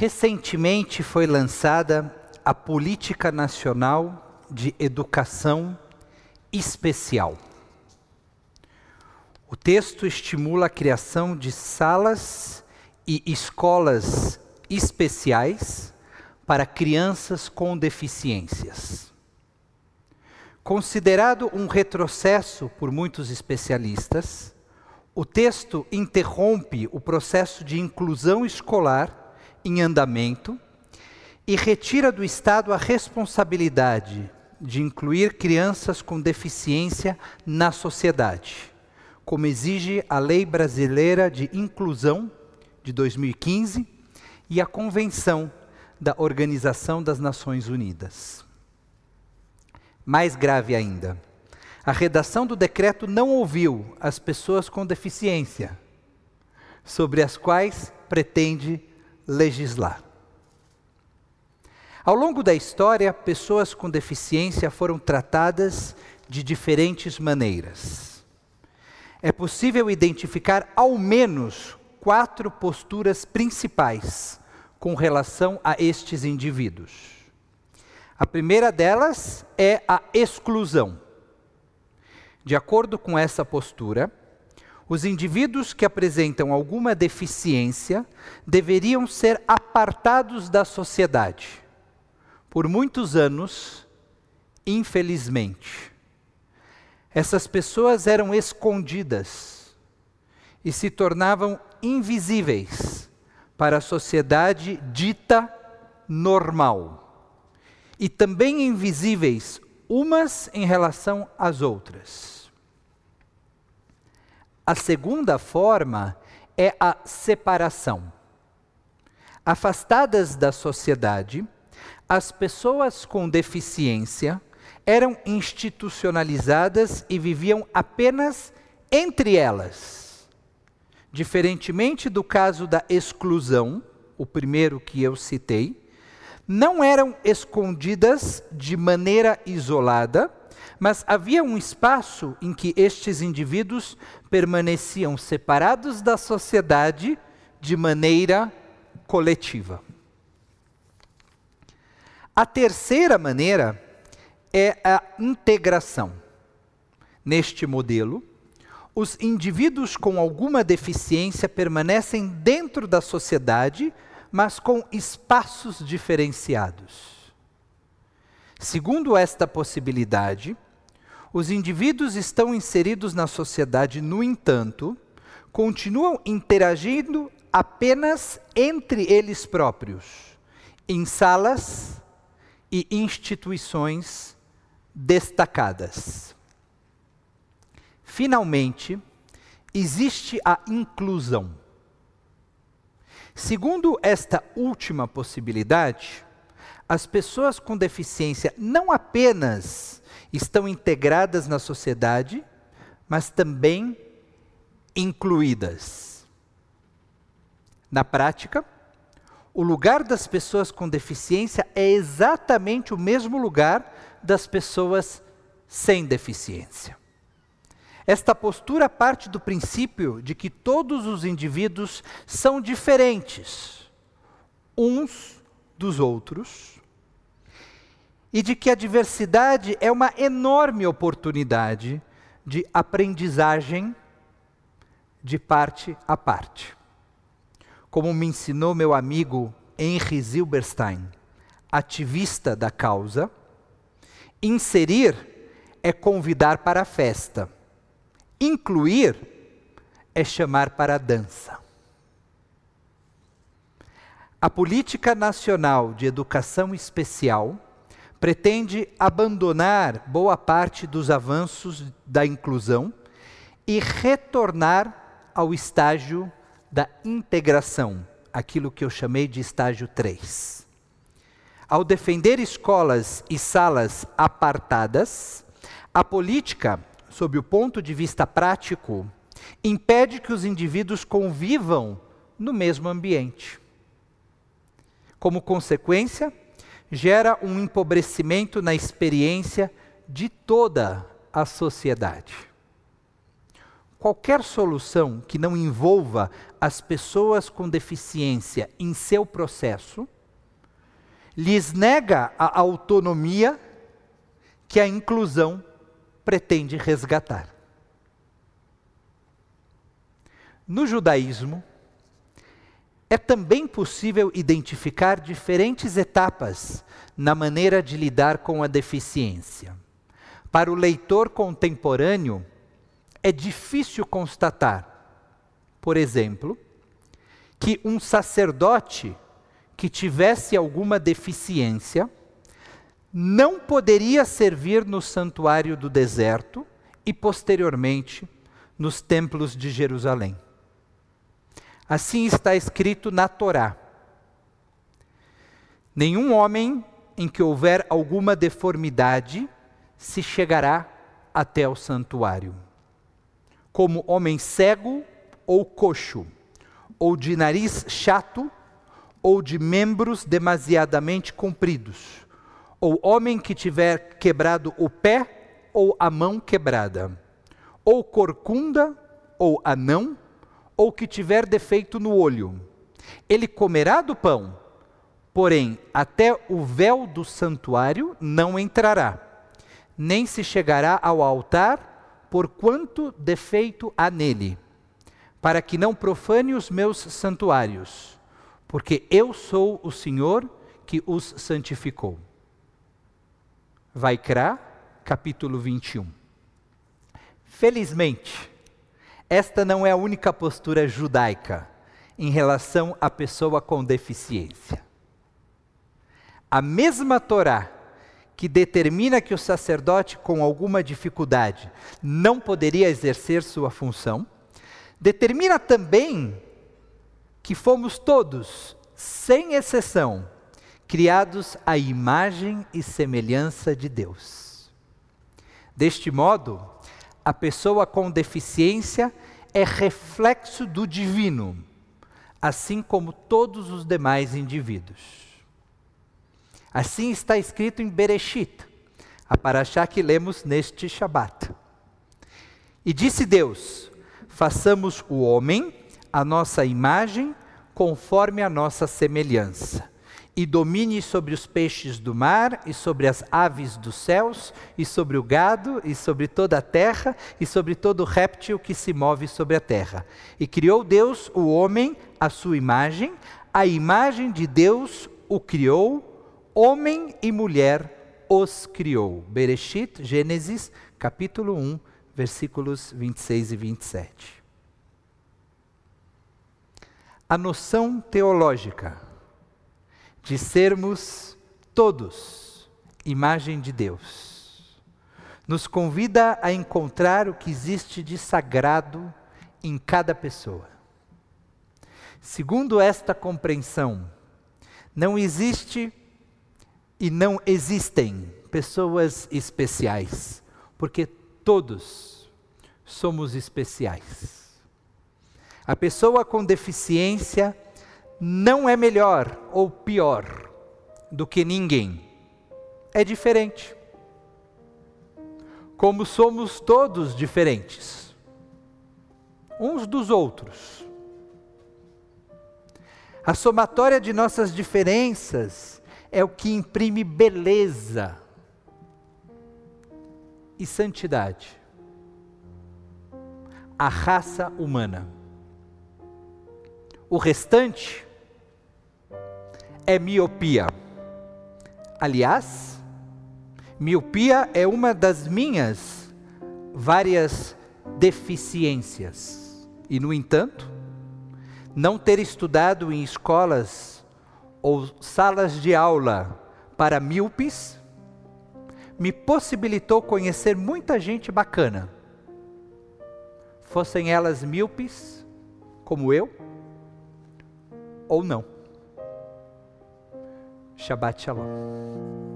Recentemente foi lançada a Política Nacional de Educação Especial. O texto estimula a criação de salas e escolas especiais para crianças com deficiências. Considerado um retrocesso por muitos especialistas, o texto interrompe o processo de inclusão escolar em andamento e retira do Estado a responsabilidade de incluir crianças com deficiência na sociedade, como exige a Lei Brasileira de Inclusão de 2015 e a Convenção da Organização das Nações Unidas. Mais grave ainda, a redação do decreto não ouviu as pessoas com deficiência, sobre as quais pretende legislar. Ao longo da história, pessoas com deficiência foram tratadas de diferentes maneiras. É possível identificar ao menos quatro posturas principais com relação a estes indivíduos. A primeira delas é a exclusão. De acordo com essa postura, os indivíduos que apresentam alguma deficiência deveriam ser apartados da sociedade. Por muitos anos, infelizmente, essas pessoas eram escondidas e se tornavam invisíveis para a sociedade dita normal e também invisíveis umas em relação às outras. A segunda forma é a separação. Afastadas da sociedade, as pessoas com deficiência eram institucionalizadas e viviam apenas entre elas. Diferentemente do caso da exclusão, o primeiro que eu citei, não eram escondidas de maneira isolada, mas havia um espaço em que estes indivíduos permaneciam separados da sociedade de maneira coletiva. A terceira maneira é a integração. Neste modelo, os indivíduos com alguma deficiência permanecem dentro da sociedade, mas com espaços diferenciados. Segundo esta possibilidade, os indivíduos estão inseridos na sociedade, no entanto, continuam interagindo apenas entre eles próprios, em salas e instituições destacadas. Finalmente, existe a inclusão. Segundo esta última possibilidade, as pessoas com deficiência não apenas estão integradas na sociedade, mas também incluídas. Na prática, o lugar das pessoas com deficiência é exatamente o mesmo lugar das pessoas sem deficiência. Esta postura parte do princípio de que todos os indivíduos são diferentes uns dos outros e de que a diversidade é uma enorme oportunidade de aprendizagem de parte a parte. Como me ensinou meu amigo Henry Zilberstein, ativista da causa, inserir é convidar para a festa Incluir é chamar para a dança. A Política Nacional de Educação Especial pretende abandonar boa parte dos avanços da inclusão e retornar ao estágio da integração, aquilo que eu chamei de estágio 3. Ao defender escolas e salas apartadas, a política sob o ponto de vista prático, impede que os indivíduos convivam no mesmo ambiente. Como consequência, gera um empobrecimento na experiência de toda a sociedade. qualquer solução que não envolva as pessoas com deficiência em seu processo lhes nega a autonomia que a inclusão pretende resgatar. No judaísmo, é também possível identificar diferentes etapas na maneira de lidar com a deficiência. Para o leitor contemporâneo, é difícil constatar, por exemplo, que um sacerdote que tivesse alguma deficiência não poderia servir no santuário do deserto e, posteriormente, nos templos de Jerusalém. Assim está escrito na Torá. Nenhum homem em que houver alguma deformidade se chegará até o santuário. Como homem cego ou coxo, ou de nariz chato, ou de membros demasiadamente compridos, ou homem que tiver quebrado o pé ou a mão quebrada, ou corcunda ou anão, ou que tiver defeito no olho. Ele comerá do pão, porém até o véu do santuário não entrará, nem se chegará ao altar, porquanto defeito há nele, para que não profane os meus santuários, porque eu sou o Senhor que os santificou. Vai crer, capítulo 21. Felizmente, esta não é a única postura judaica em relação à pessoa com deficiência. A mesma Torá que determina que o sacerdote com alguma dificuldade não poderia exercer sua função, determina também que fomos todos, sem exceção, criados à imagem e semelhança de Deus. Deste modo, a pessoa com deficiência é reflexo do divino, assim como todos os demais indivíduos. Assim está escrito em Bereshit, a paraxá que lemos neste Shabat. E disse Deus: façamos o homem a nossa imagem, conforme a nossa semelhança e domine sobre os peixes do mar, e sobre as aves dos céus, e sobre o gado, e sobre toda a terra, e sobre todo réptil que se move sobre a terra. E criou Deus o homem à sua imagem, a imagem de Deus o criou, homem e mulher os criou. Bereshit, Gênesis, capítulo 1, versículos 26 e 27. A noção teológica de sermos todos imagem de Deus. Nos convida a encontrar o que existe de sagrado em cada pessoa. Segundo esta compreensão, não existe e não existem pessoas especiais, porque todos somos especiais. A pessoa com deficiência não é melhor ou pior do que ninguém. É diferente. Como somos todos diferentes, uns dos outros. A somatória de nossas diferenças é o que imprime beleza e santidade. A raça humana. O restante é miopia. Aliás, miopia é uma das minhas várias deficiências. E, no entanto, não ter estudado em escolas ou salas de aula para míopes me possibilitou conhecer muita gente bacana. Fossem elas míopes, como eu, ou não. Shabbat Shalom.